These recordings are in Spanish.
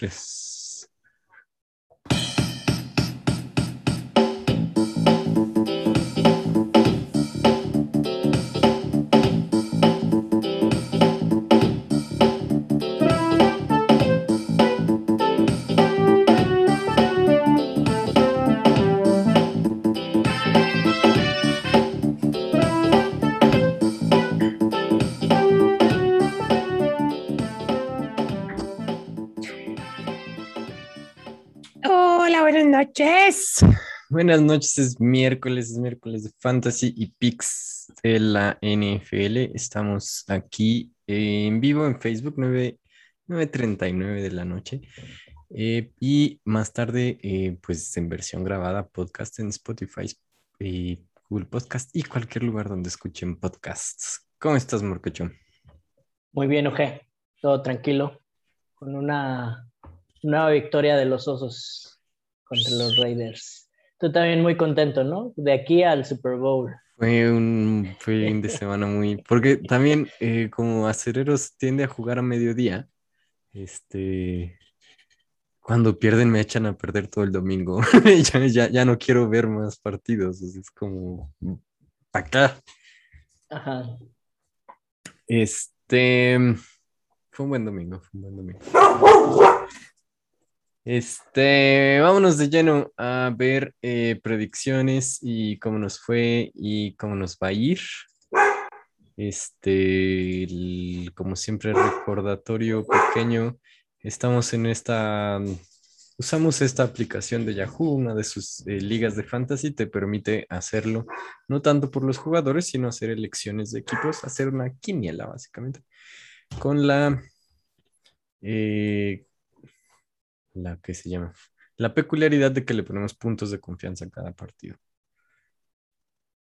tres. Noches. Buenas noches, es miércoles, es miércoles de Fantasy y Picks de la NFL. Estamos aquí en vivo en Facebook, 9, 9.39 de la noche. Eh, y más tarde, eh, pues en versión grabada, podcast en Spotify, y Google Podcast y cualquier lugar donde escuchen podcasts. ¿Cómo estás, Morcocho? Muy bien, Oje. Todo tranquilo. Con una nueva victoria de los osos contra los Raiders. Tú también muy contento, ¿no? De aquí al Super Bowl. Fue un fin de semana muy... Porque también eh, como Acereros tiende a jugar a mediodía, este... Cuando pierden me echan a perder todo el domingo. ya, ya, ya no quiero ver más partidos. Es como... Acá. Ajá. Este... Fue un buen domingo, fue un buen domingo. Este, vámonos de lleno a ver eh, predicciones y cómo nos fue y cómo nos va a ir. Este, como siempre, recordatorio pequeño. Estamos en esta, usamos esta aplicación de Yahoo, una de sus eh, ligas de fantasy, te permite hacerlo, no tanto por los jugadores, sino hacer elecciones de equipos, hacer una quiniela, básicamente, con la, eh, la que se llama, la peculiaridad de que le ponemos puntos de confianza a cada partido.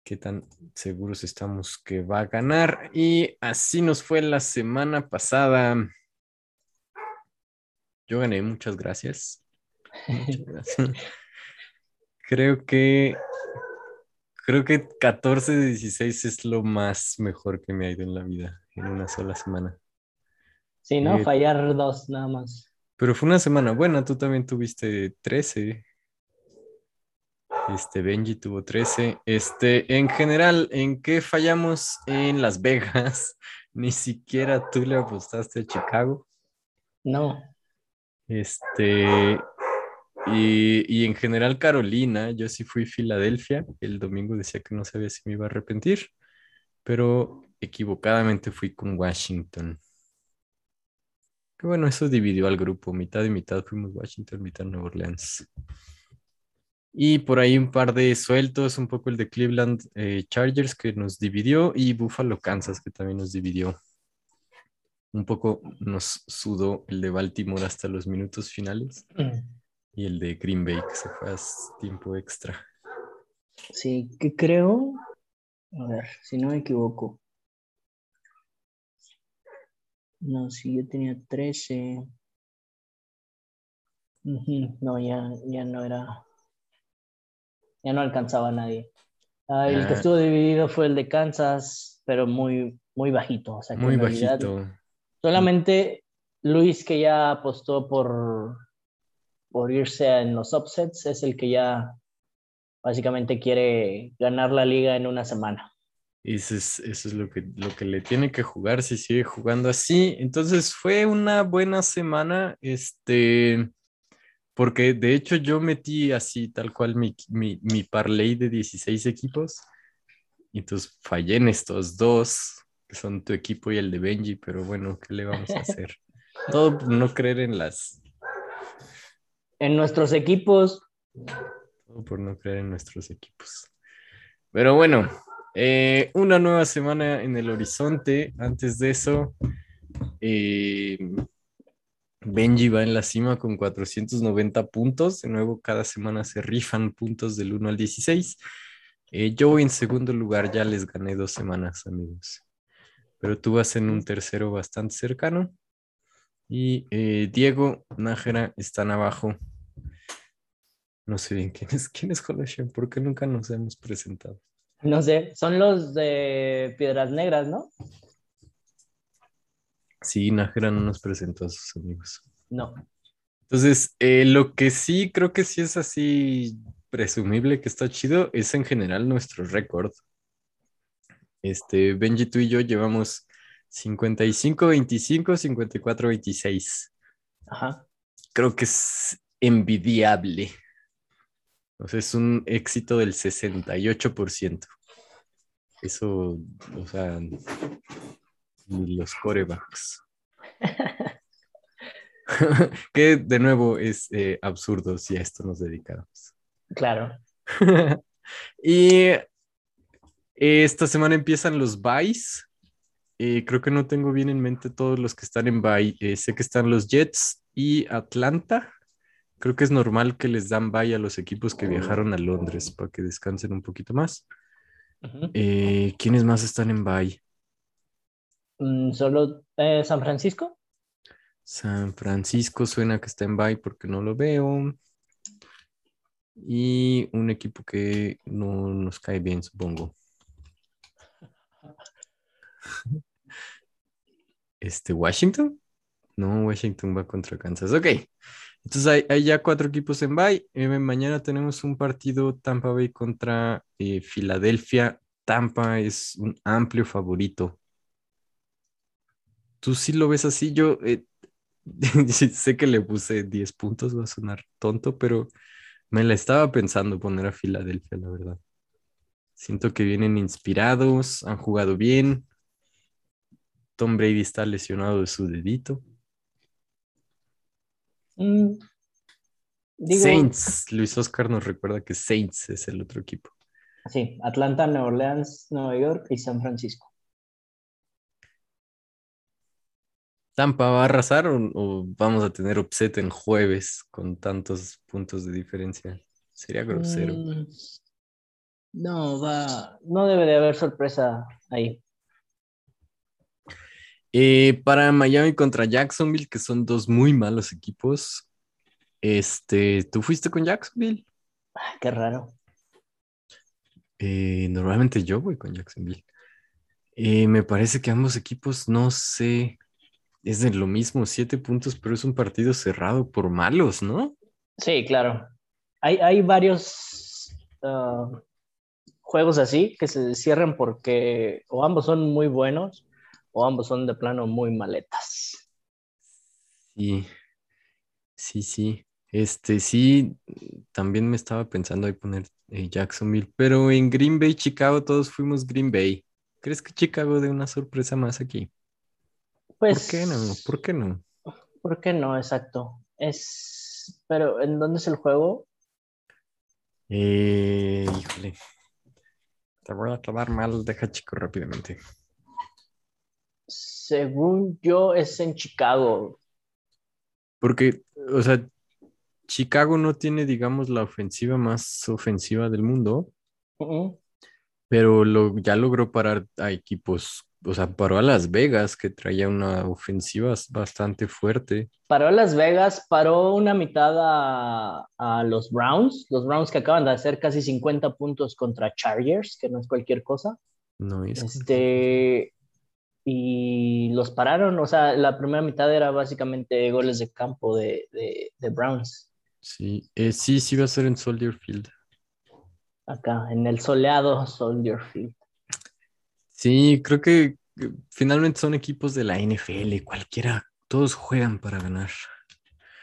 Qué tan seguros estamos que va a ganar. Y así nos fue la semana pasada. Yo gané, muchas gracias. Muchas gracias. Creo que creo que 14 de 16 es lo más mejor que me ha ido en la vida en una sola semana. Sí, ¿no? Eh, Fallar dos nada más. Pero fue una semana buena, tú también tuviste 13. Este Benji tuvo 13. Este, en general, ¿en qué fallamos en Las Vegas? Ni siquiera tú le apostaste a Chicago. No. Este, y, y en general Carolina, yo sí fui Filadelfia. El domingo decía que no sabía si me iba a arrepentir, pero equivocadamente fui con Washington. Que bueno, eso dividió al grupo, mitad y mitad fuimos Washington, mitad Nueva Orleans. Y por ahí un par de sueltos, un poco el de Cleveland eh, Chargers que nos dividió y Buffalo Kansas que también nos dividió. Un poco nos sudó el de Baltimore hasta los minutos finales y el de Green Bay que se fue a tiempo extra. Sí, que creo. A ver, si no me equivoco. No, si yo tenía 13. Ujú, No, ya, ya no era. Ya no alcanzaba a nadie. Ah, el que Ah. estuvo dividido fue el de Kansas, pero muy, muy bajito. O sea, Muy realidad bajito. Solamente Luis, que ya apostó por, por irse en los upsets, es el que ya básicamente quiere ganar la liga en una semana. Eso es, eso es lo que, lo que le tiene que jugar si sigue jugando así. Entonces fue una buena semana, este, porque de hecho yo metí así tal cual mi, mi, mi parlay de 16 equipos. Y entonces fallé en estos dos, que son tu equipo y el de Benji, pero bueno, ¿qué le vamos a hacer? Todo por no creer en las, En nuestros equipos, todo por no creer en nuestros equipos. Pero bueno, eh, una nueva semana en el horizonte. Antes de eso, eh, Benji va en la cima con 490 puntos. De nuevo, cada semana se rifan puntos del 1 al 16. Eh, yo en segundo lugar, ya les gané dos semanas, amigos. Pero tú vas en un tercero bastante cercano. Y Diego, Nájera están abajo. No sé bien quién es, quién es Holoshen, porque nunca nos hemos presentado. No sé, son los de Piedras Negras, ¿no? Sí, Nájera no nos presentó a sus amigos. No. Entonces, eh, lo que sí creo que sí es así presumible que está chido es en general nuestro récord. Este, Benji, tú y yo llevamos 55-25, 54-26. Ajá. Creo que es envidiable. O sea, es un éxito del 68%. Eso, o sea, los corebacks. que de nuevo es eh, absurdo si a esto nos dedicamos. Claro. y esta semana empiezan los buys. Eh, creo que no tengo bien en mente todos los que están en buy. Eh, sé que están los Jets y Atlanta. Creo que es normal que les dan buy a los equipos que viajaron a Londres para que descansen un poquito más. ¿Quiénes más están en buy? Mm, ¿Solo San Francisco? San Francisco suena que está en bye porque no lo veo. Y un equipo que no nos cae bien, supongo. Este, Washington. No, Washington va contra Kansas. Ok. Entonces hay, ya cuatro equipos en bye. Eh, mañana tenemos un partido Tampa Bay contra eh, Filadelfia. Tampa es un amplio favorito. ¿Tú sí lo ves así? Yo eh, sé que le puse 10 puntos, va a sonar tonto, pero me la estaba pensando poner a Filadelfia, la verdad. Siento que vienen inspirados, han jugado bien. Tom Brady está lesionado de su dedito. Mm, Saints, Luis Oscar nos recuerda que Saints es el otro equipo. Sí, Atlanta, Nueva Orleans, Nueva York y San Francisco. ¿Tampa va a arrasar o, vamos a tener upset en jueves con tantos puntos de diferencia? Sería grosero. Mm, no, va, no debe de haber sorpresa ahí. Eh, para Miami contra Jacksonville, que son dos muy malos equipos. Este, ¿tú fuiste con Jacksonville? qué raro. Eh, normalmente yo voy con Jacksonville. Eh, me parece que ambos equipos, no sé, es de lo mismo, siete puntos, pero es un partido cerrado por malos, ¿no? Sí, claro. Hay, hay varios ah, juegos así que se cierran porque o ambos son muy buenos o ambos son de plano muy maletas. Sí, sí, sí. Este sí, también me estaba pensando ahí poner eh, Jacksonville, pero en Green Bay, Chicago, todos fuimos Green Bay. ¿Crees que Chicago dé una sorpresa más aquí? Pues, ¿Por qué no? ¿Por qué no? ¿Por qué no? Exacto. Es, pero ¿en dónde es el juego? Eh, híjole. Te voy a quedar mal, deja chico rápidamente. Según yo, es en Chicago. Porque, o sea, Chicago no tiene, digamos, la ofensiva más ofensiva del mundo, pero lo, ya logró parar a equipos o sea, paró a Las Vegas, que traía una ofensiva bastante fuerte. Paró a Las Vegas, paró una mitad a, los Browns, los Browns que acaban de hacer casi 50 puntos contra Chargers, que no es cualquier cosa. No es. Este, y los pararon, o sea, la primera mitad era básicamente goles de campo de, Browns. Sí, eh, sí, sí va a ser en Soldier Field. Acá, en el soleado Soldier Field. Sí, creo que finalmente son equipos de la NFL, cualquiera, todos juegan para ganar.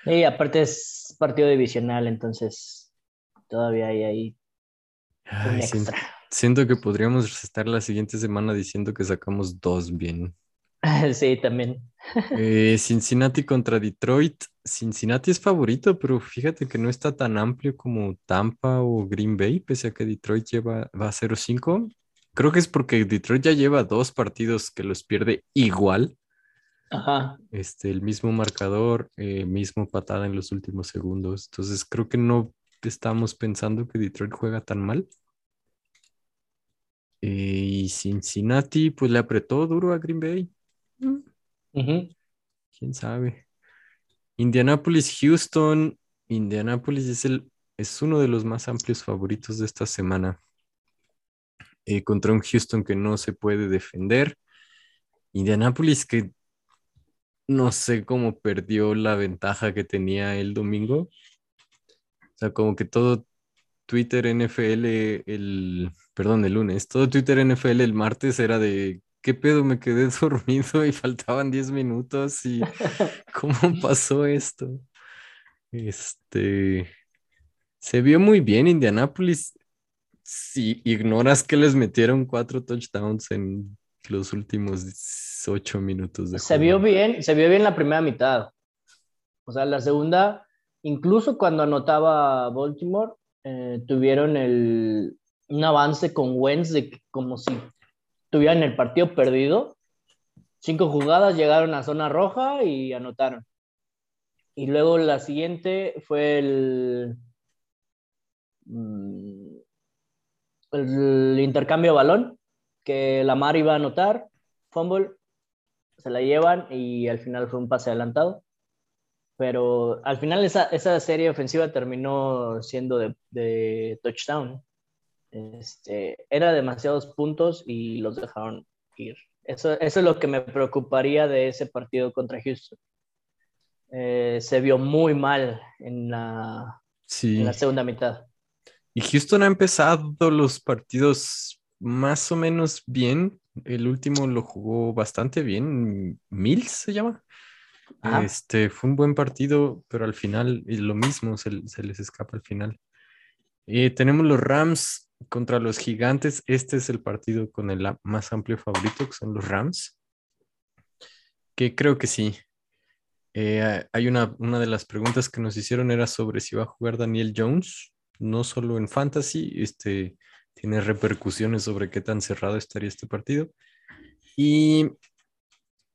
Y aparte es partido divisional, entonces todavía hay ahí un extra. Siento, que podríamos estar la siguiente semana diciendo que sacamos dos bien. Sí, también. Eh, Cincinnati contra Detroit. Cincinnati es favorito, pero fíjate que no está tan amplio como Tampa o Green Bay, pese a que Detroit lleva, va a 0-5. Creo que es porque Detroit ya lleva dos partidos que los pierde igual. Ajá. Este, el mismo marcador, eh, mismo patada en los últimos segundos. Entonces creo que no estamos pensando que Detroit juega tan mal. Eh, y Cincinnati, pues le apretó duro a Green Bay. Quién sabe. Indianapolis, Houston. Indianapolis es, el, es uno de los más amplios favoritos de esta semana. Eh, contra un Houston que no se puede defender. Indianapolis que no sé cómo perdió la ventaja que tenía el domingo. O sea, como que todo Twitter NFL el, perdón, el lunes, todo Twitter NFL el martes era de, ¿qué pedo? Me quedé dormido y faltaban 10 minutos y ¿cómo pasó esto? Este, se vio muy bien Indianapolis. Si ignoras que les metieron cuatro touchdowns en los últimos ocho minutos de Se vio bien, se vio bien la primera mitad. O sea, la segunda, incluso cuando anotaba Baltimore, eh, tuvieron el, un avance con Wentz de como si tuvieran el partido perdido. Cinco jugadas llegaron a zona roja y anotaron. Y luego la siguiente fue el, mm, el intercambio de balón, que Lamar iba a anotar, fumble, se la llevan y al final fue un pase adelantado. Pero al final esa, esa serie ofensiva terminó siendo de, de touchdown. Este, era demasiados puntos y los dejaron ir. Eso, eso es lo que me preocuparía de ese partido contra Houston. Eh, se vio muy mal en la, Sí. en la segunda mitad. Y Houston ha empezado los partidos más o menos bien. El último lo jugó bastante bien. Mills se llama. Este fue un buen partido, pero al final es lo mismo, se, les escapa al final. Eh, tenemos los Rams contra los Gigantes. Este es el partido con el más amplio favorito, que son los Rams. Que creo que sí. Eh, hay una, una de las preguntas que nos hicieron era sobre si va a jugar Daniel Jones, no solo en fantasy, este, tiene repercusiones sobre qué tan cerrado estaría este partido. Y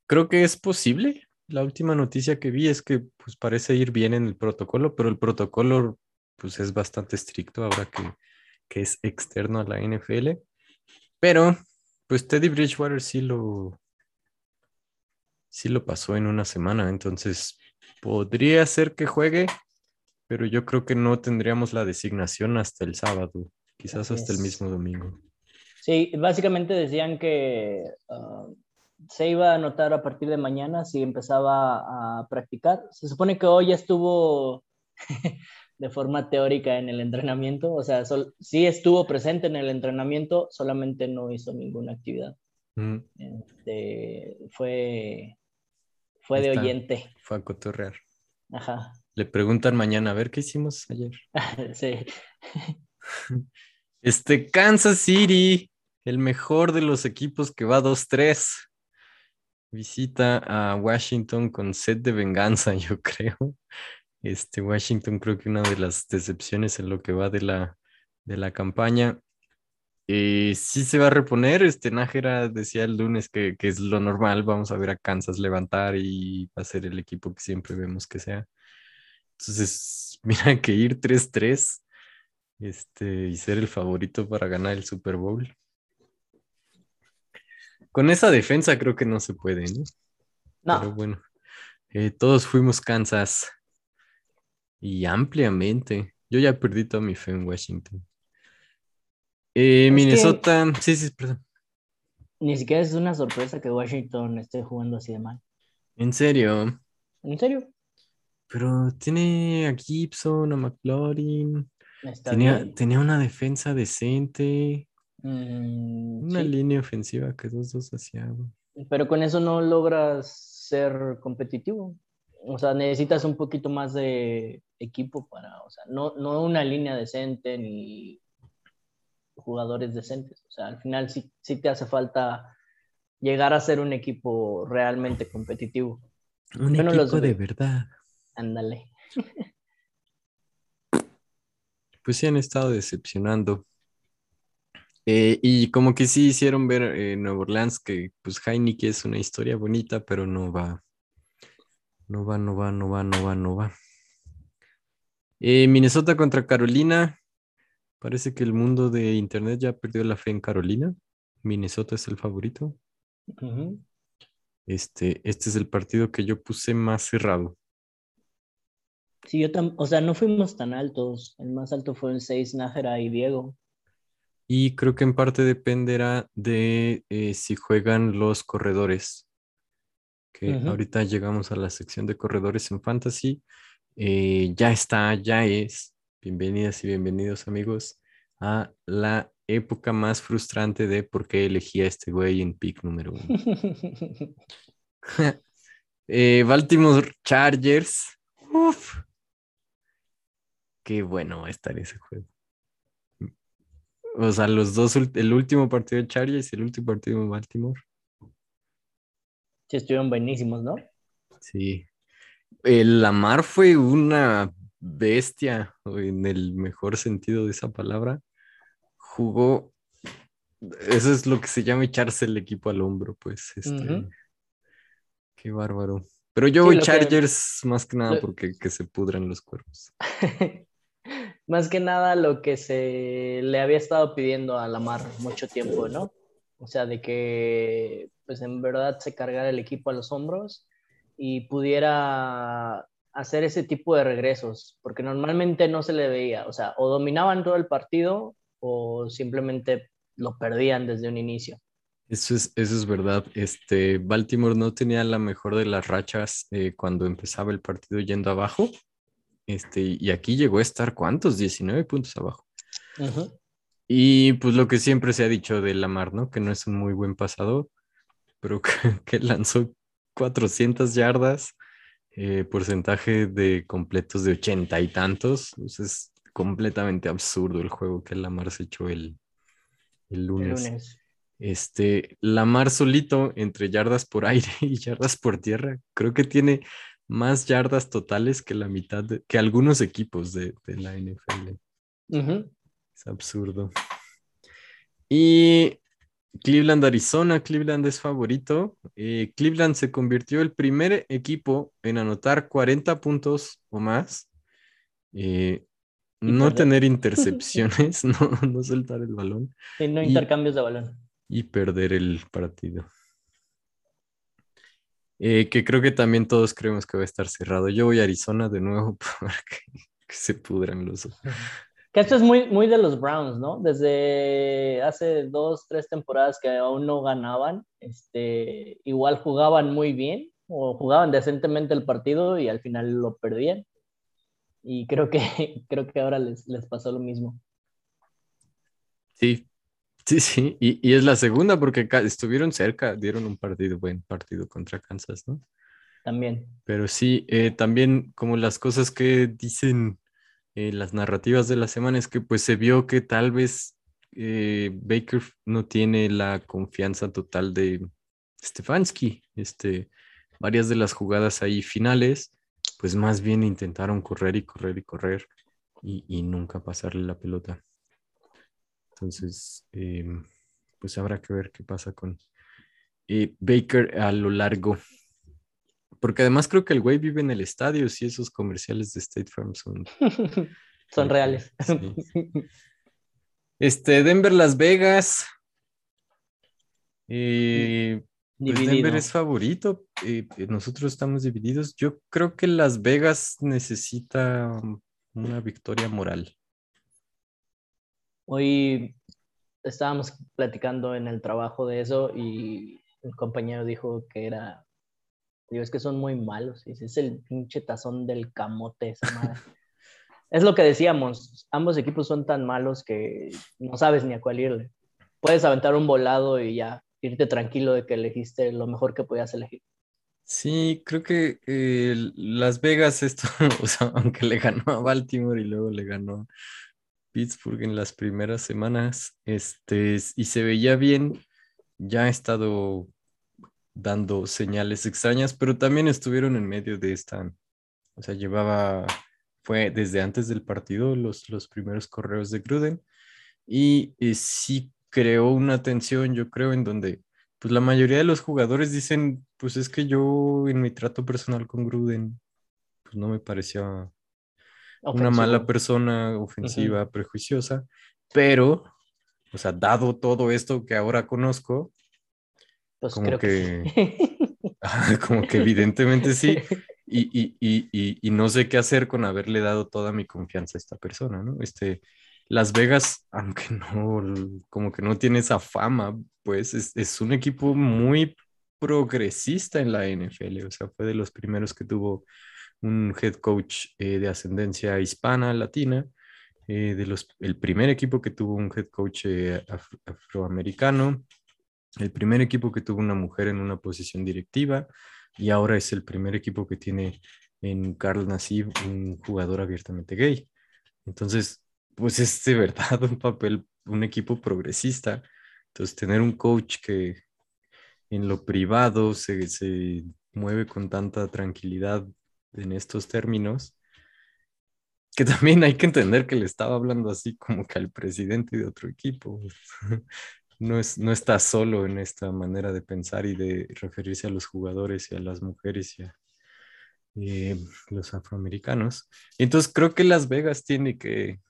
creo que es posible. La última noticia que vi es que pues parece ir bien en el protocolo, pero el protocolo pues es bastante estricto ahora que, que es externo a la NFL. Pero pues Teddy Bridgewater sí lo, sí lo pasó en una semana, entonces podría ser que juegue, pero yo creo que no tendríamos la designación hasta el sábado, quizás hasta el mismo domingo. Sí, básicamente decían que ah, se iba a anotar a partir de mañana si empezaba a practicar. Se supone que hoy ya estuvo de forma teórica en el entrenamiento, o sea, sol- sí estuvo presente en el entrenamiento, solamente no hizo ninguna actividad. Mm, Este, fue fue de oyente. fue a cotorrear. Ajá. Le preguntan mañana, a ver qué hicimos ayer. Sí. Este Kansas City, el mejor de los equipos que va 2-3, visita a Washington con sed de venganza, yo creo. Este Washington creo que una de las decepciones en lo que va de la, de la campaña. Eh, sí se va a reponer, este Nájera decía el lunes que, que es lo normal, vamos a ver a Kansas levantar y va a ser el equipo que siempre vemos que sea. Entonces, mira que ir 3-3 este, y ser el favorito para ganar el Super Bowl. Con esa defensa creo que no se puede, ¿no? Pero No, bueno, eh, todos fuimos Kansas y ampliamente. Yo ya perdí toda mi fe en Washington. Eh, que- Minnesota, sí, sí, perdón. ni siquiera es una sorpresa que Washington esté jugando así de mal. En serio, ¿En serio? pero tiene a Gibson, a McLaurin, tenía, tenía una defensa decente, Mm, una sí, línea ofensiva que 2-2 hacía. güey. pero con eso no logras ser competitivo. O sea, necesitas un poquito más de equipo para, o sea, no, no una línea decente ni jugadores decentes. O sea, al final sí, sí te hace falta llegar a ser un equipo realmente competitivo. Un Yo no los equipo de verdad. Ándale. Pues sí han estado decepcionando. Eh, y como que sí hicieron ver eh, Nueva Orleans que pues Heineken es una historia bonita, pero no va. No va, no va, no va, no va, no va. Eh, Minnesota contra Carolina. Parece que el mundo de Internet ya perdió la fe en Carolina. Minnesota es el favorito. Este, este es el partido que yo puse más cerrado. Sí, yo o sea, no fuimos tan altos. El más alto fue el 6, Nájera y Diego. Y creo que en parte dependerá de eh, si juegan los corredores. que ahorita llegamos a la sección de corredores en fantasy. Eh, ya está, ya es. Bienvenidas y bienvenidos amigos a la época más frustrante de por qué elegí a este güey en pick número uno. Eh, Baltimore Chargers. Uf. Qué bueno va a estar ese juego. O sea, los dos, el último partido de Chargers y el último partido de Baltimore. Sí, estuvieron buenísimos, ¿no? Sí. El Lamar fue una bestia, en el mejor sentido de esa palabra. Jugó. Eso es lo que se llama echarse el equipo al hombro, pues. Este, Qué bárbaro. Pero yo voy Chargers más que nada porque que se pudran los cuerpos. más que nada lo que se le había estado pidiendo a Lamar mucho tiempo, ¿no? O sea, de que pues en verdad se cargara el equipo a los hombros y pudiera hacer ese tipo de regresos, porque normalmente no se le veía, o sea, o dominaban todo el partido o simplemente lo perdían desde un inicio. Eso es, eso es verdad. Este, Baltimore no tenía la mejor de las rachas eh, cuando empezaba el partido yendo abajo. Este, y aquí llegó a estar, ¿cuántos? 19 puntos abajo. Y pues lo que siempre se ha dicho de Lamar, ¿no? Que no es un muy buen pasador, pero que, lanzó 400 yardas, eh, porcentaje de completos de ochenta y tantos. Pues es completamente absurdo el juego que Lamar se echó el, el lunes. El lunes. Este, Lamar solito entre yardas por aire y yardas por tierra, creo que tiene más yardas totales que la mitad, de, que algunos equipos de, la NFL. Es absurdo. Y Cleveland, Arizona, Cleveland es favorito. Eh, Cleveland se convirtió el primer equipo en anotar 40 puntos o más. Eh, no tener intercepciones, no, no soltar el balón. Y no intercambios de balón y perder el partido. Eh, que creo que también todos creemos que va a estar cerrado. Yo voy a Arizona de nuevo para que, se pudran los. Que esto es muy, muy de los Browns, ¿no? Desde hace dos, tres temporadas que aún no ganaban, este, igual jugaban muy bien o jugaban decentemente el partido y al final lo perdían. Y creo que, creo que ahora les, les pasó lo mismo. Sí, Sí, sí, y, es la segunda porque estuvieron cerca, dieron un partido, buen partido contra Kansas, ¿no? También. Pero sí, eh, también como las cosas que dicen eh, las narrativas de la semana es que pues se vio que tal vez eh, Baker no tiene la confianza total de Stefanski. Este, varias de las jugadas ahí finales, pues más bien intentaron correr y correr y correr y, y nunca pasarle la pelota. Entonces, em, pues habrá que ver qué pasa con eh, Baker a lo largo. Porque además creo que el güey vive en el estadio, si esos comerciales de State Farm son... son reales. Este, Denver, Las Vegas. Eh, pues Denver es favorito. Eh, nosotros estamos divididos. Yo creo que Las Vegas necesita una victoria moral. Hoy estábamos platicando en el trabajo de eso y el compañero dijo que era, digo, es que son muy malos, es el pinche tazón del camote esa madre. es lo que decíamos, ambos equipos son tan malos que no sabes ni a cuál irle. Puedes aventar un volado y ya irte tranquilo de que elegiste lo mejor que podías elegir. Sí, creo que eh, Las Vegas, esto, o sea, aunque le ganó a Baltimore y luego le ganó Pittsburgh en las primeras semanas, este, y se veía bien, ya ha estado dando señales extrañas, pero también estuvieron en medio de esta, o sea, llevaba, fue desde antes del partido los, los primeros correos de Gruden, y, y sí creó una tensión, yo creo, en donde pues la mayoría de los jugadores dicen, pues es que yo en mi trato personal con Gruden, pues no me parecía una mala persona, ofensiva, prejuiciosa, pero, o sea, dado todo esto que ahora conozco, pues como que, como que evidentemente sí, y, y, no sé qué hacer con haberle dado toda mi confianza a esta persona, ¿no? Este, Las Vegas, aunque no, como que no tiene esa fama, pues es, es un equipo muy progresista en la NFL, o sea, fue de los primeros que tuvo un head coach eh, de ascendencia hispana, latina, eh, de los, el primer equipo que tuvo un head coach eh, afroamericano, el primer equipo que tuvo una mujer en una posición directiva y ahora es el primer equipo que tiene en Carl Nassib un jugador abiertamente gay. Entonces, pues es de verdad un papel, un equipo progresista. Entonces, tener un coach que en lo privado se, se mueve con tanta tranquilidad en estos términos, que también hay que entender que le estaba hablando así como que al presidente de otro equipo. No, es, no está solo en esta manera de pensar y de referirse a los jugadores y a las mujeres y a eh, los afroamericanos. Entonces creo que Las Vegas tiene que,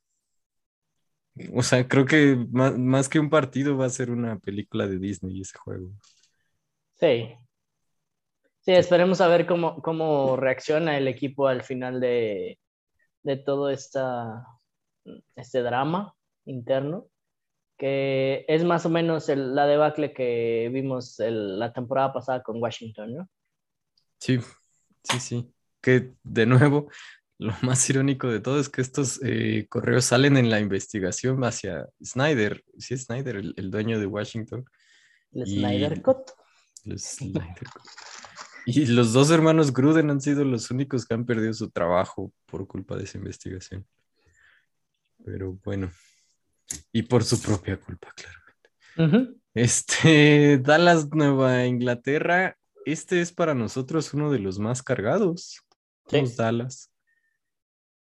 o sea, creo que más, más que un partido va a ser una película de Disney ese juego. Sí, Sí, esperemos a ver cómo, cómo reacciona el equipo al final de, de todo esta, este drama interno, que es más o menos la debacle que vimos la temporada pasada con Washington, ¿no? Sí, sí, sí. Que de nuevo, lo más irónico de todo es que estos eh, correos salen en la investigación hacia Snyder, sí es Snyder, el, dueño de Washington. El Snyder Cut. El Snyder Cut. Y los dos hermanos Gruden han sido los únicos que han perdido su trabajo por culpa de esa investigación. Pero bueno, y por su propia culpa, claramente. Este, Dallas, Nueva Inglaterra, este es para nosotros uno de los más cargados. Los Dallas.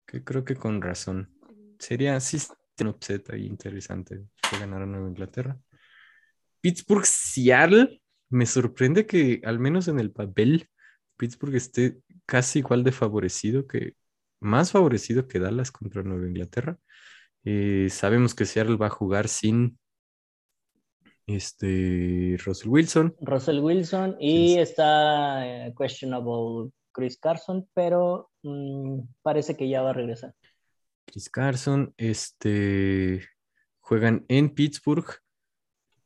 Que creo que con razón. Sería, sí, un upset ahí interesante que ganara Nueva Inglaterra. Pittsburgh, Seattle me sorprende que al menos en el papel Pittsburgh esté casi igual de favorecido que, más favorecido que Dallas contra Nueva Inglaterra. Eh, sabemos que Seattle va a jugar sin este Russell Wilson. Russell Wilson y está eh, questionable Chris Carson, pero mm, parece que ya va a regresar. Chris Carson, este, juegan en Pittsburgh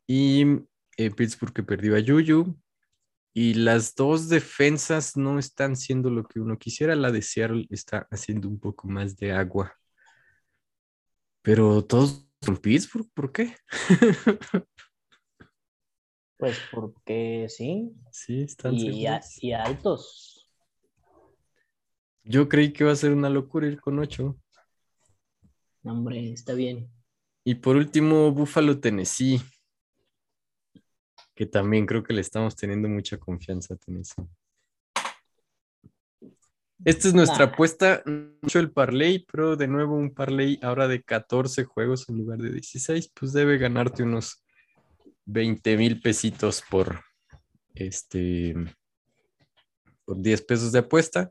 y eh, Pittsburgh que perdió a Yuyu. Y las dos defensas no están siendo lo que uno quisiera. La de Seattle está haciendo un poco más de agua. Pero todos son Pittsburgh, ¿por qué? pues porque sí. Sí, están y, y, altos. Yo creí que iba a ser una locura ir con ocho. Hombre, está bien. Y por último, Buffalo, Tennessee que también creo que le estamos teniendo mucha confianza a Tennessee. Esta es nuestra apuesta, mucho el parlay, pero de nuevo un parlay ahora de 14 juegos en lugar de 16, pues debe ganarte unos 20 mil pesitos por este por 10 pesos de apuesta.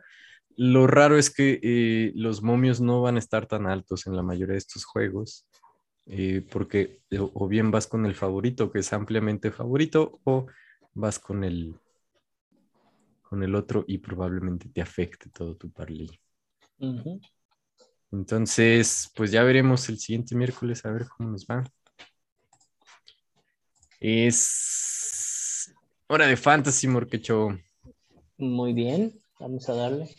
Lo raro es que eh, los momios no van a estar tan altos en la mayoría de estos juegos. Eh, porque o bien vas con el favorito que es ampliamente favorito o vas con el con el otro y probablemente te afecte todo tu parlay. Entonces, pues ya veremos el siguiente miércoles a ver cómo nos va. Es hora de fantasy, Morquecho. Muy bien, vamos a darle.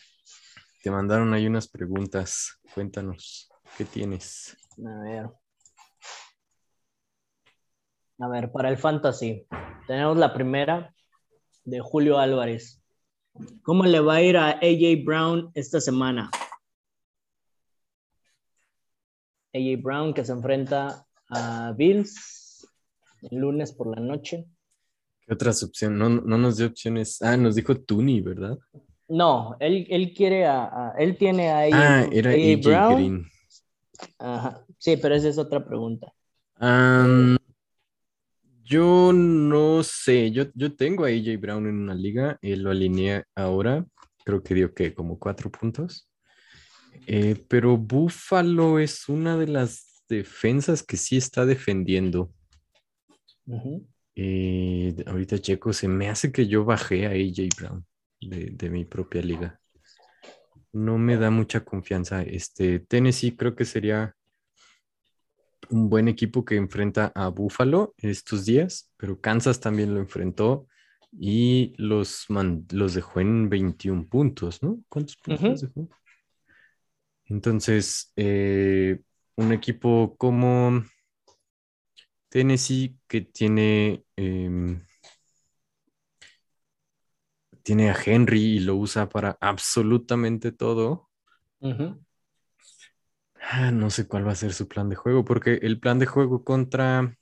Te mandaron ahí unas preguntas. Cuéntanos, ¿qué tienes? A ver. A ver, para el fantasy, tenemos la primera de Julio Álvarez. ¿Cómo le va a ir a AJ Brown esta semana? AJ Brown que se enfrenta a Bills el lunes por la noche. ¿Qué otras opciones? No, nos dio opciones. Ah, nos dijo Tuni, ¿verdad? No, él, quiere a, él tiene a AJ, ah, era AJ, Brown. Ajá. Sí, pero esa es otra pregunta. Yo no sé, yo, yo tengo a AJ Brown en una liga, él lo alineé ahora, creo que dio que como cuatro puntos. Eh, pero Buffalo es una de las defensas que sí está defendiendo. Eh, ahorita Checo, se me hace que yo bajé a AJ Brown de, de, mi propia liga. No me da mucha confianza. Este Tennessee creo que sería un buen equipo que enfrenta a Buffalo estos días, pero Kansas también lo enfrentó y los, los dejó en 21 puntos, ¿no? ¿Cuántos puntos dejó? Entonces, eh, un equipo como Tennessee que tiene, em, tiene a Henry y lo usa para absolutamente todo. Ah, no sé cuál va a ser su plan de juego, porque el plan de juego contra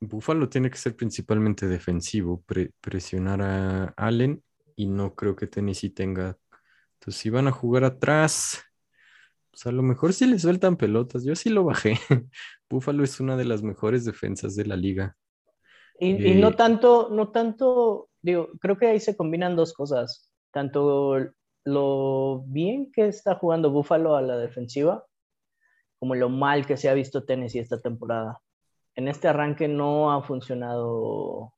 Buffalo tiene que ser principalmente defensivo, presionar a Allen y no creo que Tennessee tenga. Entonces, si van a jugar atrás, pues a lo mejor si le sueltan pelotas. Yo sí lo bajé. Buffalo es una de las mejores defensas de la liga. Y, no eh, tanto, no tanto, digo, creo que ahí se combinan dos cosas. Tanto lo bien que está jugando Buffalo a la defensiva, como lo mal que se ha visto Tennessee esta temporada en este arranque no ha funcionado.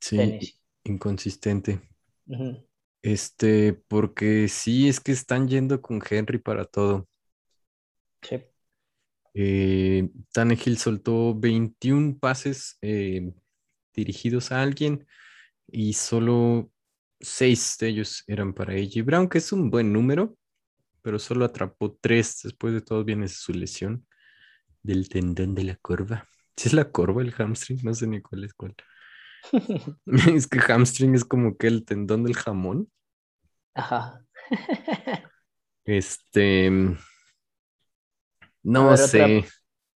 Sí, inconsistente. Este, porque sí, es que están yendo con Henry para todo. Sí. Eh, Tannehill soltó 21 pases eh, dirigidos a alguien y solo 6 de ellos eran para AJ Brown, que es un buen número, pero solo atrapó 3. Después de todo viene su lesión del tendón de la curva. Si es la corva el hamstring, no sé ni cuál es cuál. es que hamstring es como que el tendón del jamón. Ajá. este. No sé.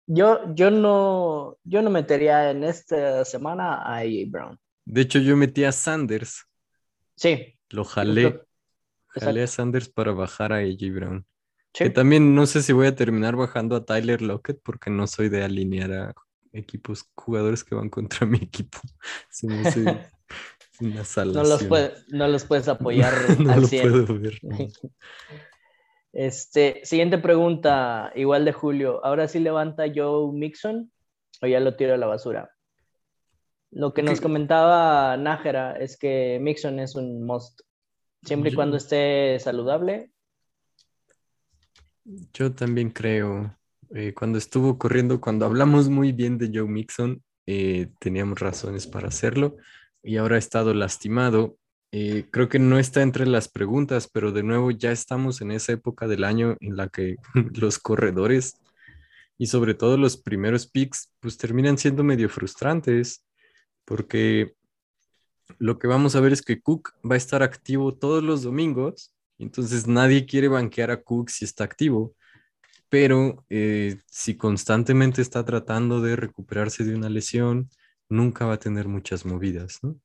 Yo, yo no, yo no metería en esta semana a AJ Brown. De hecho, yo metí a Sanders. Sí. Lo jalé. Jalé a Sanders para bajar a AJ Brown. Que también no sé si voy a terminar bajando a Tyler Lockett porque no soy de alinear a equipos, jugadores que van contra mi equipo. una no, los no los puedes apoyar no lo puedo ver. Este, siguiente pregunta, igual de Julio. ¿Ahora sí levanta Joe Mixon o ya lo tiro a la basura? Lo que nos comentaba Nájera es que Mixon es un must. Siempre y cuando esté saludable. Yo también creo. Eh, cuando estuvo corriendo, cuando hablamos muy bien de Joe Mixon, eh, teníamos razones para hacerlo y ahora ha estado lastimado. Eh, creo que no está entre las preguntas, pero de nuevo ya estamos en esa época del año en la que los corredores y sobre todo los primeros picks pues terminan siendo medio frustrantes porque lo que vamos a ver es que Cook va a estar activo todos los domingos, entonces nadie quiere banquear a Cook si está activo pero eh, si constantemente está tratando de recuperarse de una lesión, nunca va a tener muchas movidas, ¿no?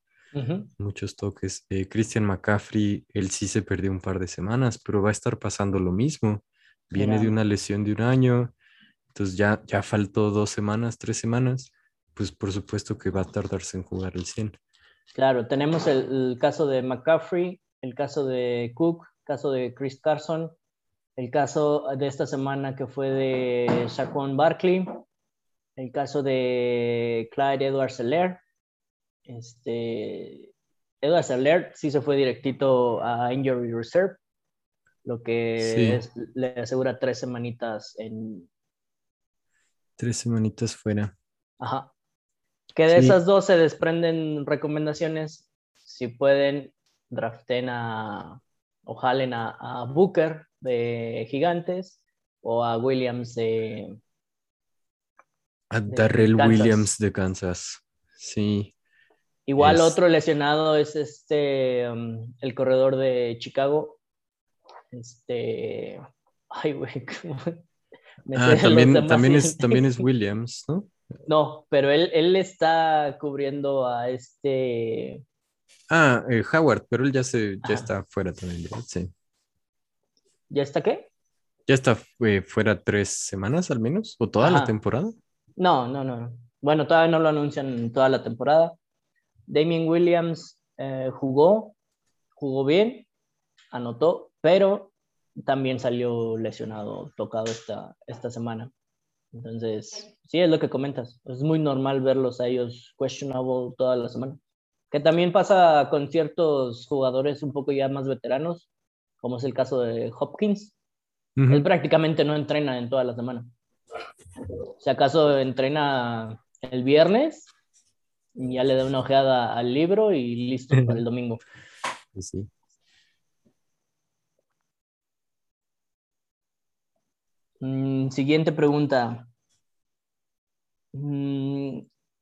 Muchos toques. Eh, Christian McCaffrey, él sí se perdió un par de semanas, pero va a estar pasando lo mismo. Viene de una lesión de un año, entonces ya, ya faltó dos semanas, tres semanas, pues por supuesto que va a tardarse en jugar el 100. Claro, tenemos el, el caso de McCaffrey, el caso de Cook, el caso de Chris Carson, el caso de esta semana que fue de Shaquan Barkley, el caso de Clyde Edwards Seller. Este, Edwards Seller sí se fue directito a Injury Reserve, lo que le asegura tres semanitas en... Tres semanitas fuera. Ajá. Que de esas dos se desprenden recomendaciones. Si pueden, draften a o jalen a Booker de Gigantes o a Williams de... A Darrell Williams de Kansas, sí. Igual otro lesionado es este, um, el corredor de Chicago. Este... Ay, güey. Ah, también, también, es, también es Williams, ¿no? No, pero él, él está cubriendo a este... Ah, eh, Howard, pero él ya se ya está fuera también, sí. ¿Ya está qué? ¿Ya está eh, fuera tres semanas al menos? ¿O toda la temporada? No, no, no. Bueno, todavía no lo anuncian toda la temporada. Damien Williams eh, jugó, jugó bien, anotó, pero también salió lesionado, tocado esta, esta semana. Entonces, sí, es lo que comentas. Es muy normal verlos a ellos questionable toda la semana. Que también pasa con ciertos jugadores un poco ya más veteranos, como es el caso de Hopkins. Él prácticamente no entrena en toda la semana. Si acaso entrena el viernes Ya le da una ojeada al libro y listo para el domingo. Sí. Mm, siguiente pregunta. Mm,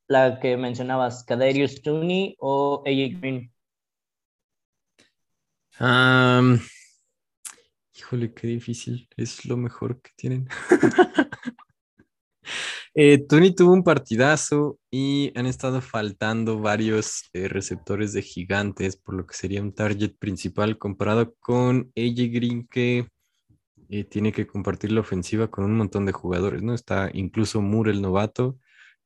la que mencionabas, Kadarius Tooney o AJ Green. Híjole, qué difícil. Es lo mejor que tienen. Eh, tuvo un partidazo y han estado faltando varios eh, receptores de gigantes, por lo que sería un target principal comparado con AJ Green, que eh, tiene que compartir la ofensiva con un montón de jugadores, ¿no? Está incluso Moore, el novato.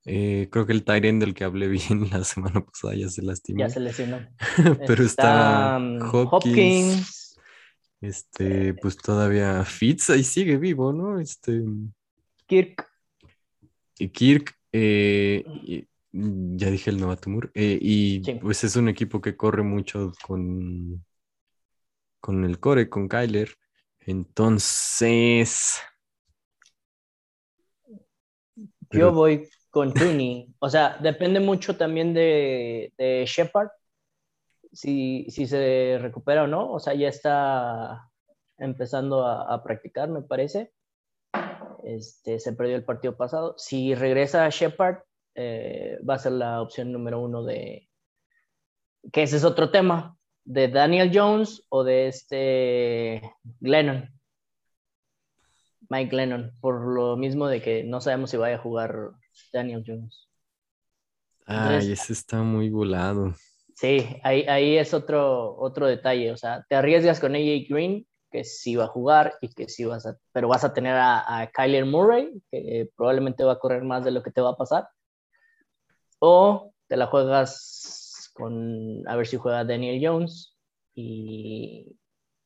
Eh, creo que el end del que hablé bien la semana pasada ya se lastimó. Ya se lesionó. Pero está, um, Hopkins, Hopkins. Este, pues todavía Fitz ahí sigue vivo, ¿no? Este, Kirk. y Kirk, eh, y- mm, ya dije el novato Moore, eh, y Sí. pues es un equipo que corre mucho con, con el core, con Kyler. Entonces, Yo voy con Tooney. O sea, depende mucho también de, de Shepard, si, si se recupera o no. O sea, ya está empezando a, a practicar, me parece. Este, se perdió el partido pasado. Si regresa Shepard, eh, va a ser la opción número uno de... Que ese es otro tema, de Daniel Jones o de este Glennon. Mike Lennon, por lo mismo de que no sabemos si vaya a jugar Daniel Jones. ay, ese está muy volado. Sí, ahí, ahí es otro, otro detalle. O sea, te arriesgas con AJ Green, que sí va a jugar y que sí vas a, pero vas a tener a, a Kyler Murray, que probablemente va a correr más de lo que te va a pasar. O te la juegas con a ver si juega Daniel Jones y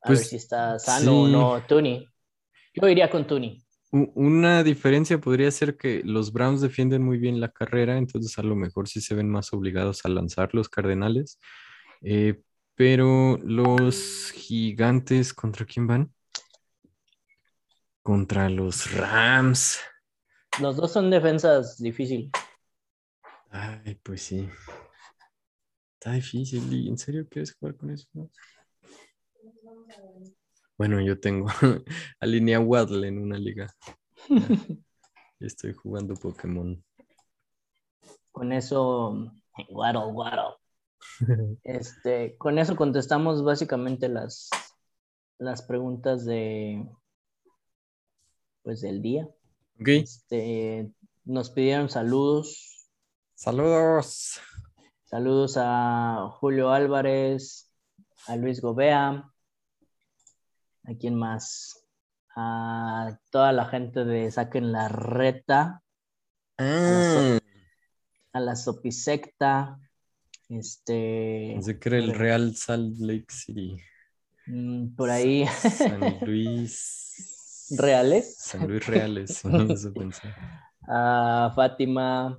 a Pues, ver si está sano o no Tooney. Yo iría con. U- Una diferencia podría ser que los Browns defienden muy bien la carrera, entonces a lo mejor sí se ven más obligados a lanzar los Cardenales. Eh, pero los Gigantes, ¿contra quién van? Contra los Rams. Los dos son defensas difíciles. Ay, pues sí. Está difícil. ¿Y en serio quieres jugar con eso? no? Bueno, yo tengo a línea Waddle en una liga. Estoy jugando Pokémon. Con eso, Waddle, Waddle. Este, con eso contestamos básicamente las, las preguntas de pues del día. Ok. Este, nos pidieron saludos. Saludos. Saludos a Julio Álvarez, a Luis Gobea, a quién más, a toda la gente de Saquen la Reta, Ah, a la Sopisecta, este, pensé que era el Real Salt Lake City. mm, por ahí, San Luis. reales, San Luis Reales, pensé. a Fátima,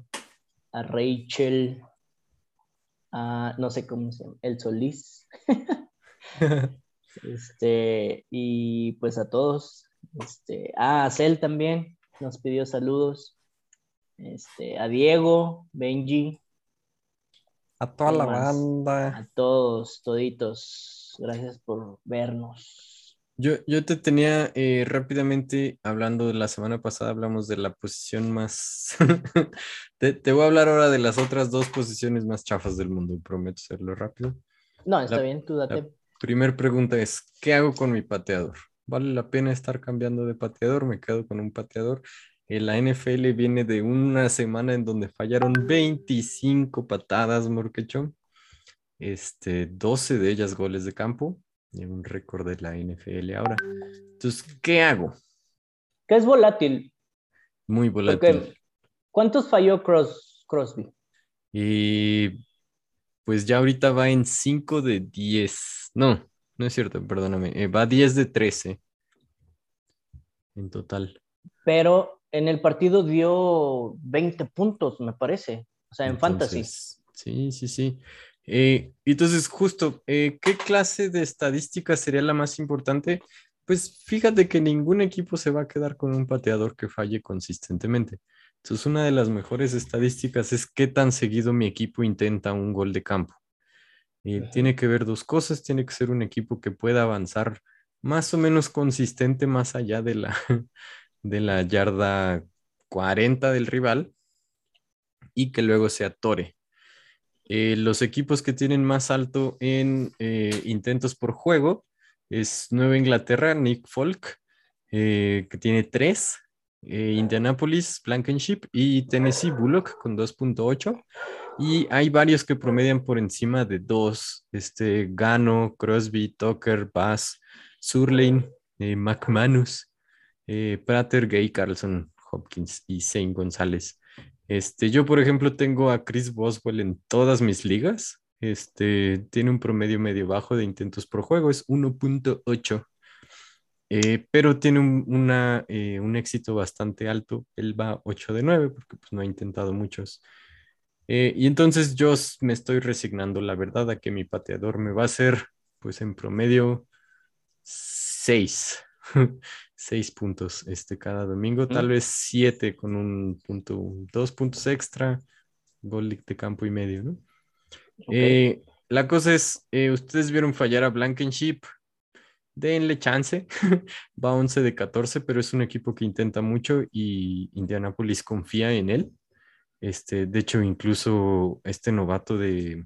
a Rachel, a no sé cómo se llama, el Solís, este, y pues a todos, este, ah, a Cel también nos pidió saludos, este, a Diego, Benji, A toda la banda. a todos, toditos, gracias por vernos. Yo, yo te tenía eh, rápidamente hablando de la semana pasada, hablamos de la posición más. te, te voy a hablar ahora de las otras dos posiciones más chafas del mundo, prometo hacerlo rápido. No, está La- bien, tú date. Primer pregunta es, ¿qué hago con mi pateador? ¿Vale la pena estar cambiando de pateador? ¿Me quedo con un pateador? Eh, la NFL viene de una semana en donde fallaron 25 patadas, Morquechón. Este, 12 de ellas goles de campo. Y un récord de la NFL ahora. Entonces, ¿qué hago? ¿Qué es volátil? Muy volátil. Porque, ¿cuántos falló Cross, Crosby? Y pues ya ahorita va en 5 de 10. No, no es cierto, perdóname. eh, va 10 de 13 en total. Pero en el partido dio 20 puntos, me parece. O sea, en fantasy. Entonces, Sí, sí, sí. Eh, entonces, justo, eh, ¿qué clase de estadística sería la más importante? Pues fíjate que ningún equipo se va a quedar con un pateador que falle consistentemente. Entonces, una de las mejores estadísticas es qué tan seguido mi equipo intenta un gol de campo. Y tiene que ver dos cosas, tiene que ser un equipo que pueda avanzar más o menos consistente más allá de la, de la yarda 40 del rival y que luego se atore. Eh, los equipos que tienen más alto en eh, intentos por juego es Nueva Inglaterra, Nick Folk, eh, que tiene 3, Indianapolis, Blankenship y Tennessee Bullock con 2.8. Y hay varios que promedian por encima de 2, este, Gano, Crosby, Tucker, Bass, Surlane, McManus, Prater, Gay, Carlson, Hopkins y Zane González. Este, yo, por ejemplo, tengo a Chris Boswell en todas mis ligas. Este, tiene un promedio medio bajo de intentos por juego, es 1.8. Eh, pero tiene un, eh, un, éxito bastante alto. Él va 8 de 9 porque pues, no ha intentado muchos. Eh, y entonces yo me estoy resignando, la verdad, a que mi pateador me va a hacer, pues en promedio, 6. seis puntos este, cada domingo, tal vez siete con un punto, dos puntos extra, gol de campo y medio, ¿no? Eh, la cosa es, eh, ustedes vieron fallar a Blankenship, denle chance, va 11 de 14, pero es un equipo que intenta mucho y Indianapolis confía en él. Este, de hecho, incluso este novato de,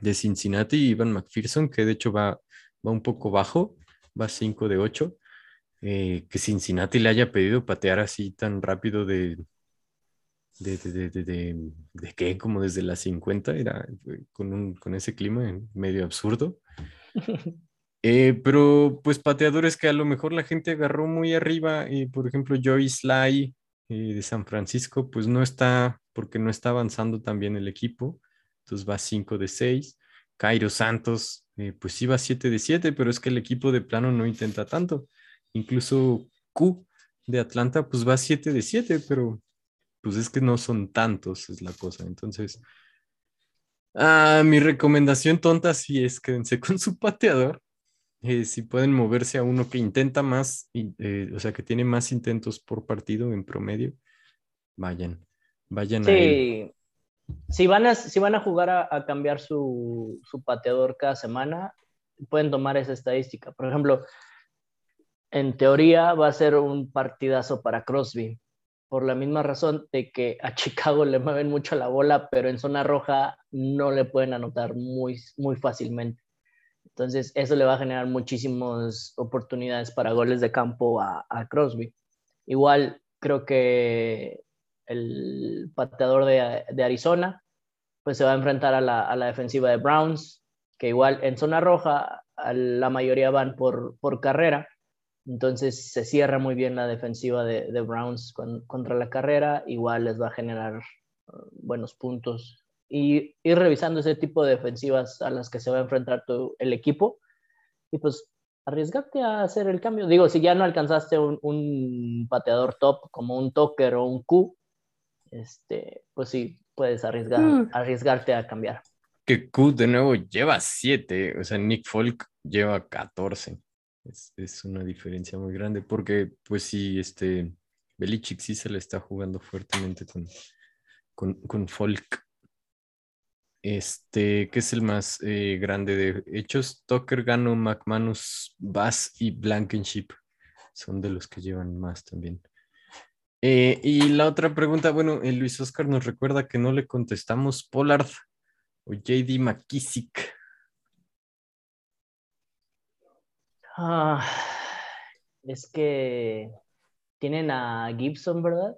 de Cincinnati, Ivan McPherson, que de hecho va, va un poco bajo, va 5 de 8, eh, que Cincinnati le haya pedido patear así tan rápido de, de, de, de, de, qué, como desde las 50, era con, un, con ese clima medio absurdo. Eh, pero pues pateadores que a lo mejor la gente agarró muy arriba, y por ejemplo Joey Sly eh, de San Francisco, pues no está, porque no está avanzando también el equipo, entonces va 5 de 6. Cairo Santos, pues sí va 7 de 7, pero es que el equipo de plano no intenta tanto. Incluso Q de Atlanta, pues va 7 de 7, pero pues es que no son tantos, es la cosa. Entonces, ah, mi recomendación tonta sí es quédense con su pateador. Eh, si pueden moverse a uno que intenta más, eh, o sea, que tiene más intentos por partido en promedio, vayan, vayan sí. a. Si van a, si van a jugar a, cambiar su, su, pateador cada semana, pueden tomar esa estadística. Por ejemplo, en teoría va a ser un partidazo para Crosby, por la misma razón de que a Chicago le mueven mucho la bola, pero en zona roja no le pueden anotar muy, muy fácilmente. Entonces, eso le va a generar muchísimas oportunidades para goles de campo a, Crosby. Igual, creo que el pateador de, Arizona, pues se va a enfrentar a la, a la, defensiva de Browns, que igual en zona roja la mayoría van por, por carrera, entonces se cierra muy bien la defensiva de, Browns contra la carrera, igual les va a generar uh, buenos puntos. Y ir revisando ese tipo de defensivas a las que se va a enfrentar el equipo y pues arriesgarte a hacer el cambio. Digo, si ya no alcanzaste un, pateador top como un Toker o un Q, este, pues sí, puedes arriesgar, mm. arriesgarte a cambiar. Que Q de nuevo lleva 7, o sea, Nick Folk lleva 14. Es, una diferencia muy grande porque, pues sí, este, Belichick sí se le está jugando fuertemente con, con, con Folk. Este, que es el más eh, grande de hechos, Tucker, Gano, McManus, Bass y Blankenship son de los que llevan más también. Eh, y la otra pregunta, bueno, eh, Luis Oscar nos recuerda que no le contestamos Pollard o JD McKissick. Ah, es que tienen a Gibson, ¿verdad?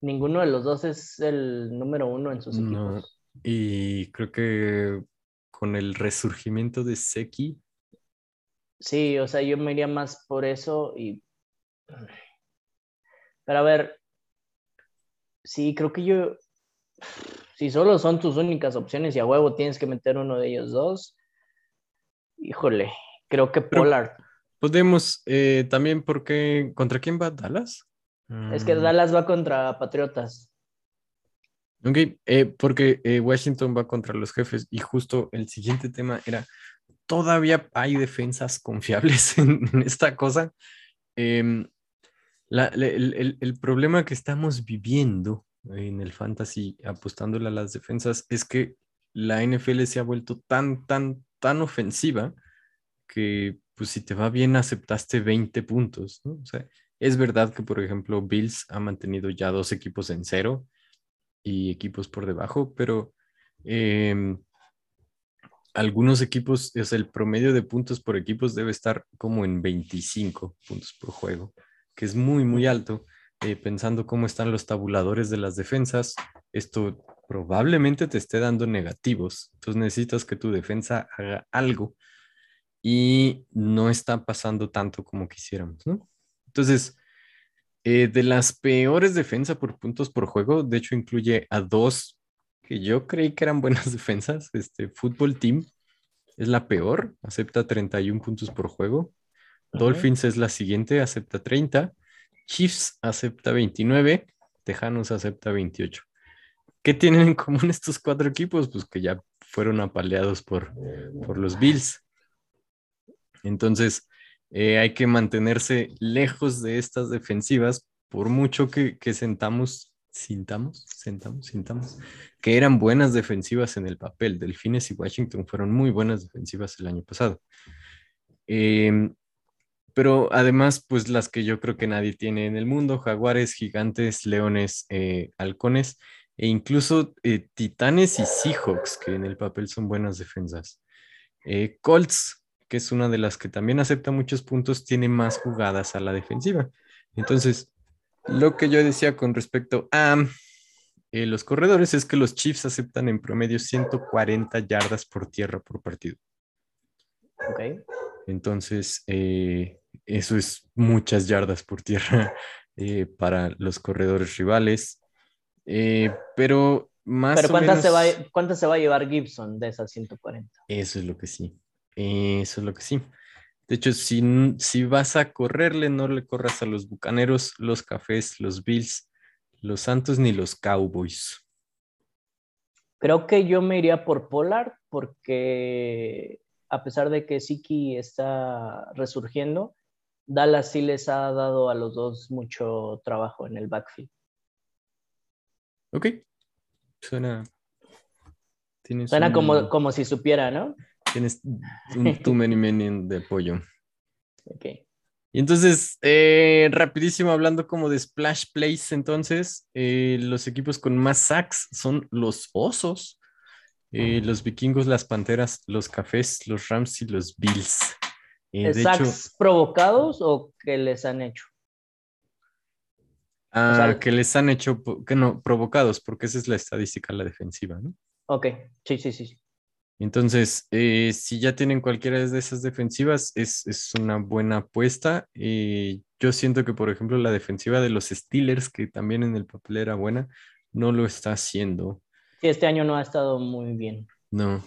Ninguno de los dos es el número uno en sus equipos. Y creo que con el resurgimiento de Seki. Sí, o sea, yo me iría más por eso y. Pero a ver, sí, creo que yo. Si solo son tus únicas opciones y a huevo tienes que meter uno de ellos dos, híjole, Creo que Pollard. podemos eh, también porque ¿contra quién va Dallas? Es que mm. Dallas va contra Patriotas. Ok, eh, porque eh, Washington va contra los jefes y justo el siguiente tema era todavía hay defensas confiables en, esta cosa. Em, el, problema que estamos viviendo en el fantasy apostándole a las defensas es que la NFL se ha vuelto tan, tan, tan ofensiva que pues si te va bien aceptaste 20 puntos, ¿no? O sea, es verdad que, por ejemplo, Bills ha mantenido ya dos equipos en cero y equipos por debajo, pero em, algunos equipos, es el promedio de puntos por equipos debe estar como en 25 puntos por juego, que es muy, muy alto. Eh, pensando cómo están los tabuladores de las defensas, esto probablemente te esté dando negativos. Entonces necesitas que tu defensa haga algo y no está pasando tanto como quisiéramos, ¿no? Entonces, eh, de las peores defensas por puntos por juego, de hecho incluye a dos que yo creí que eran buenas defensas. Este Fútbol Team es la peor, acepta 31 puntos por juego. Dolphins es la siguiente, acepta 30. Chiefs acepta 29. Tejanos acepta 28. ¿Qué tienen en común estos cuatro equipos? Pues que ya fueron apaleados por, por los Bills. Entonces, eh, hay que mantenerse lejos de estas defensivas, por mucho que, sentamos, sintamos, sentamos, sintamos, que eran buenas defensivas en el papel. Delfines y Washington fueron muy buenas defensivas el año pasado. Em, pero además, pues las que yo creo que nadie tiene en el mundo, jaguares, gigantes, leones, eh, halcones, e incluso eh, titanes y seahawks, que en el papel son buenas defensas. Colts, que es una de las que también acepta muchos puntos, tiene más jugadas a la defensiva. Entonces, lo que yo decía con respecto a eh, los corredores es que los Chiefs aceptan en promedio 140 yardas por tierra por partido. Ok. Entonces, eh, eso es muchas yardas por tierra eh, para los corredores rivales. pero más ¿Pero cuántas, se va, ¿cuántas se va a llevar Gibson de esas 140? Eso es lo que sí. Eso es lo que sí. De hecho, si, si vas a correrle, no le corras a los Bucaneros, los Cafés, los Bills, los Santos ni los Cowboys. Creo que yo me iría por Pollard porque a pesar de que Siki está resurgiendo, Dallas sí les ha dado a los dos mucho trabajo en el backfield. Ok. Suena. Suena como, como si supiera, ¿no? Tienes un too many many de pollo. Ok. Y entonces, eh, rapidísimo hablando como de splash plays, entonces, eh, los equipos con más sacks son los osos, eh, los vikingos, las panteras, los cafés, los rams y los bills. ¿Sacks provocados o que les han hecho? Ah, que les han hecho, que no, provocados, porque esa es la estadística la defensiva, ¿no? Ok, sí, sí, sí. Entonces, eh, si ya tienen cualquiera de esas defensivas, es, una buena apuesta. y yo siento que, por ejemplo, la defensiva de los Steelers, que también en el papel era buena, no lo está haciendo. Sí, este año no ha estado muy bien. No.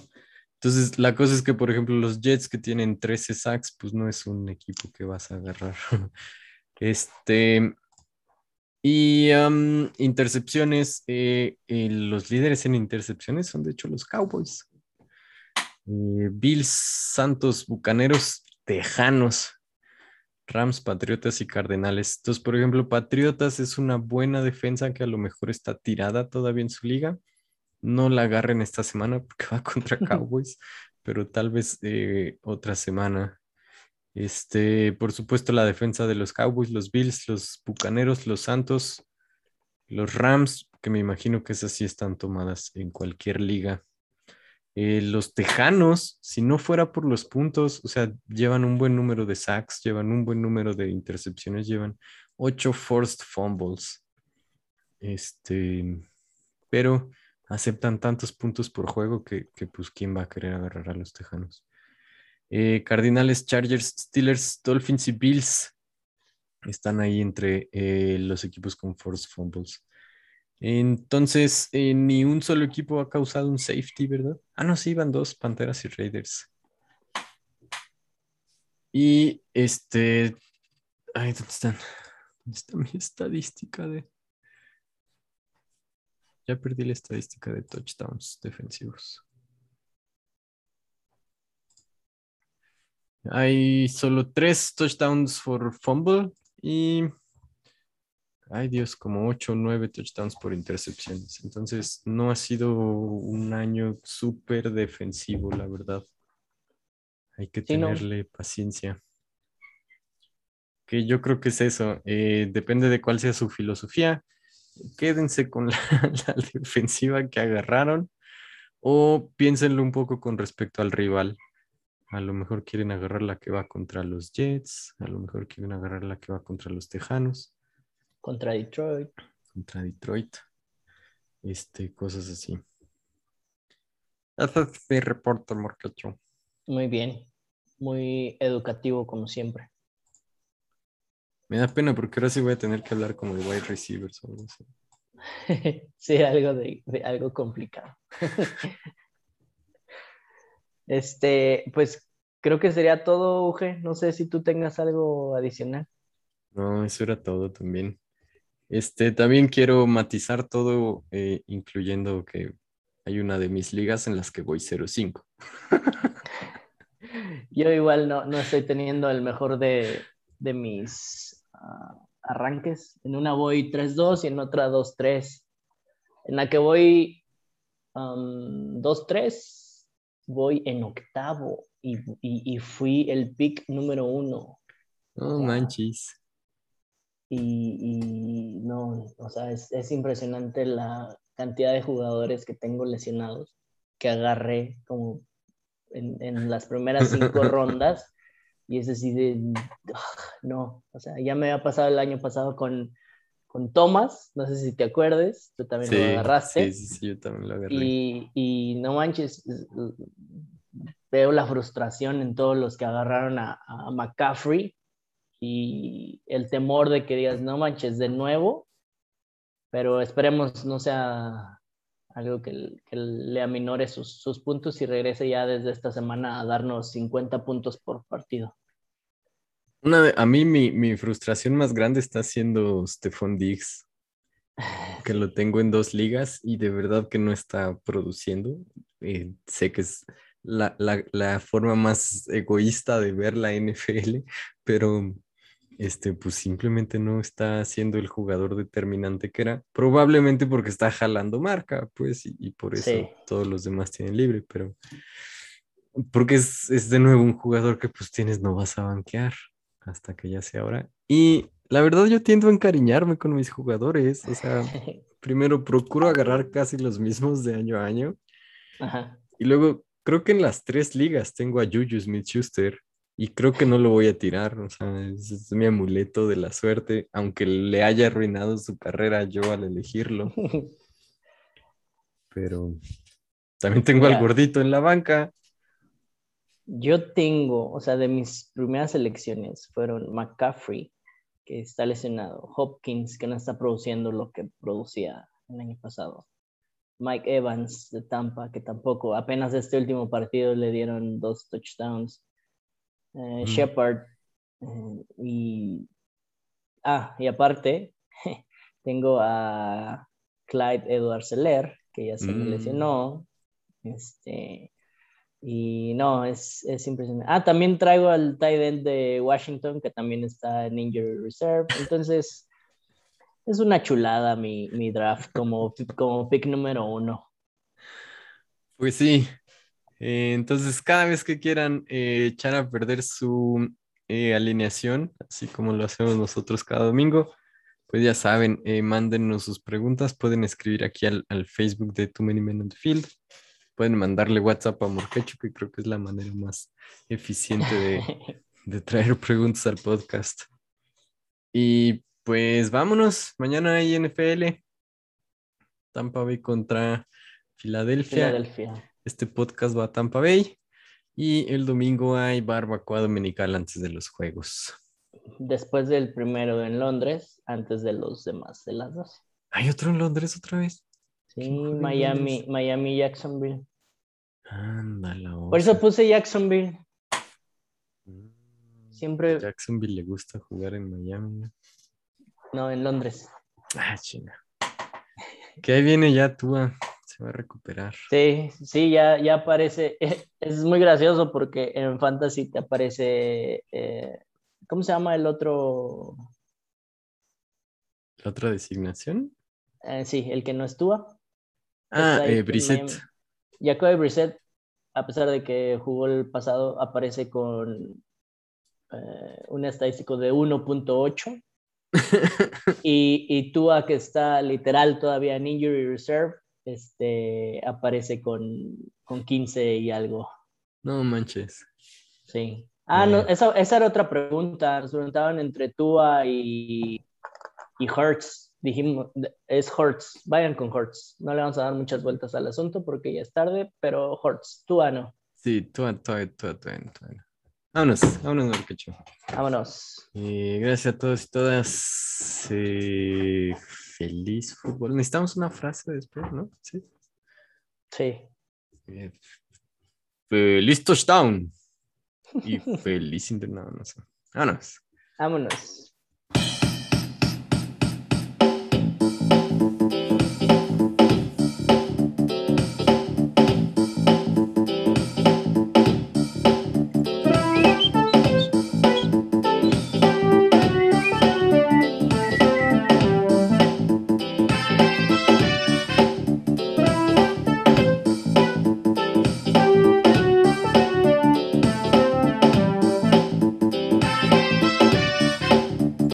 Entonces, la cosa es que, por ejemplo, los Jets que tienen 13 sacks, pues no es un equipo que vas a agarrar. este. Y intercepciones, eh, eh, los líderes en intercepciones son de hecho los Cowboys. Eh, Bills, Santos, Bucaneros, Tejanos, Rams, Patriotas y Cardenales. Entonces, por ejemplo, Patriotas es una buena defensa que a lo mejor está tirada todavía en su liga. No la agarren esta semana porque va contra Cowboys, pero tal vez eh, otra semana. Este, por supuesto, la defensa de los Cowboys, los Bills, los Bucaneros, los Santos, los Rams, que me imagino que esas sí están tomadas en cualquier liga. Eh, los Tejanos, si no fuera por los puntos, o sea, llevan un buen número de sacks, llevan un buen número de intercepciones, llevan ocho forced fumbles. Este, pero aceptan tantos puntos por juego que, pues, ¿quién va a querer agarrar a los Tejanos? Eh, Cardinales, Chargers, Steelers, Dolphins y Bills están ahí entre eh, los equipos con forced fumbles. Entonces, eh, ni un solo equipo ha causado un safety, ¿verdad? Ah, no, sí, iban dos, Panteras y Raiders. Y este. Ay, ¿dónde están? ¿Dónde está mi estadística de.? Ya perdí la estadística de touchdowns defensivos. Hay solo tres touchdowns por fumble y, ay Dios, como ocho o nueve touchdowns por intercepciones. Entonces, no ha sido un año súper defensivo, la verdad. Hay que Sí, no. tenerle paciencia. Que yo creo que es eso. eh, depende de cuál sea su filosofía. Quédense con la, la defensiva que agarraron o piénsenlo un poco con respecto al rival. A lo mejor quieren agarrar la que va contra los Jets, a lo mejor quieren agarrar la que va contra los Tejanos, Contra Detroit. contra Detroit. Este, cosas así. Ese es mi reporte, morcacho. Muy bien. Muy educativo, como siempre. Me da pena porque ahora sí voy a tener que hablar como de wide receivers o algo así. sí, algo de, de- algo complicado. este, pues creo que sería todo, Uge. No sé si tú tengas algo adicional. No, eso era todo también. Este, también quiero matizar todo, eh, incluyendo que hay una de mis ligas en las que voy 0-5. Yo igual no, no estoy teniendo el mejor de, de mis ah, arranques. En una voy 3-2 y en otra 2-3. En la que voy um, 2-3, voy en octavo y, y- y fui el pick número uno. No Ya. manches. Y, y no, o sea, es, es impresionante la cantidad de jugadores que tengo lesionados que agarré como en, en las primeras cinco rondas. Y es así de, ah, no, o sea, ya me había pasado el año pasado con, con Thomas, no sé si te acuerdes, tú también lo agarraste. Sí, sí, sí, yo también lo agarré. Y, y no manches, es- veo la frustración en todos los que agarraron a, a McCaffrey y el temor de que digas, no manches, de nuevo, pero esperemos no sea algo que, que le aminore sus, sus puntos y regrese ya desde esta semana a darnos 50 puntos por partido. Una de- a mí mi, mi frustración más grande está siendo Stephon Diggs, que lo tengo en dos ligas y de verdad que no está produciendo. Eh, sé que es la, la- la forma más egoísta de ver la NFL, pero este, pues simplemente no está siendo el jugador determinante que era. Probablemente porque está jalando marca, pues, y, y por eso Sí. todos los demás tienen libre, pero porque es, es de nuevo un jugador que pues tienes, no vas a banquear hasta que ya sea ahora. Y la verdad yo tiendo a encariñarme con mis jugadores, o sea, primero procuro agarrar casi los mismos de año a año Ajá. y luego creo que en las tres ligas tengo a Juju Smith-Schuster y creo que no lo voy a tirar, o sea, es, es mi amuleto de la suerte, aunque le haya arruinado su carrera yo al elegirlo, pero también tengo al gordito en la banca. Yo tengo, o sea, de mis primeras elecciones fueron McCaffrey, que está lesionado, Hopkins, que no está produciendo lo que producía el año pasado, Mike Evans de Tampa, que tampoco, apenas este último partido le dieron dos touchdowns, eh, Mm. Shepard, eh, y, ah, y aparte, tengo a Clyde Edward Seller, que ya se me Mm. lesionó, este, y no, es, es impresionante. Ah, también traigo al tight end de Washington, que también está en Injury Reserve. Entonces, es una chulada mi, mi draft como, como pick número uno. Pues sí. Eh, entonces, cada vez que quieran eh, echar a perder su eh, alineación, así como lo hacemos nosotros cada domingo, pues ya saben, mándennos sus preguntas. Pueden escribir aquí al, al Facebook de Too Many Men on the Field. Pueden mandarle WhatsApp a Morquecho, que creo que es la manera más eficiente de, de traer preguntas al podcast. Y pues vámonos. Mañana hay NFL. Tampa Bay contra Filadelfia. Filadelfia. Este podcast va a Tampa Bay. Y el domingo hay barbacoa dominical antes de los juegos. Después del primero en Londres, antes de los demás de las dos. ¿Hay otro en Londres otra vez? Sí, ¿Quién juega en Miami? Miami, Jacksonville. Ándala. Por eso puse Jacksonville. Mm, siempre- Jacksonville le gusta jugar en Miami. ¿no? No, en Londres. Ah, chinga. Que ahí viene ya Tua. Se va a recuperar. Sí, sí, ya, ya aparece. Es muy gracioso porque en Fantasy te aparece. eh, ¿Cómo se llama el otro? ¿La otra designación? Eh, sí, el que no es Tua. Ah, eh, Brissett. Jacoby Brissett, a pesar de que jugó el pasado, aparece con eh, un estadístico de 1.8. Y, y Tua, que está literal todavía en Injury Reserve, este, aparece con, con 15 y algo. No manches. Sí. Ah, no, esa, esa era otra pregunta. Nos preguntaban entre Tua y, y Hertz. Dijimos, es Hertz. Vayan con Hertz. No le vamos a dar muchas vueltas al asunto porque ya es tarde, pero Hertz. Tua no. Sí, tú, tú, tú, tú. Vámonos, vámonos, Marquecho. Vámonos. Eh, gracias a todos y todas. Eh, feliz fútbol. Necesitamos una frase después, ¿no? Sí. Sí. Eh, feliz touchdown. Y feliz internado, no sé. Vámonos. Vámonos.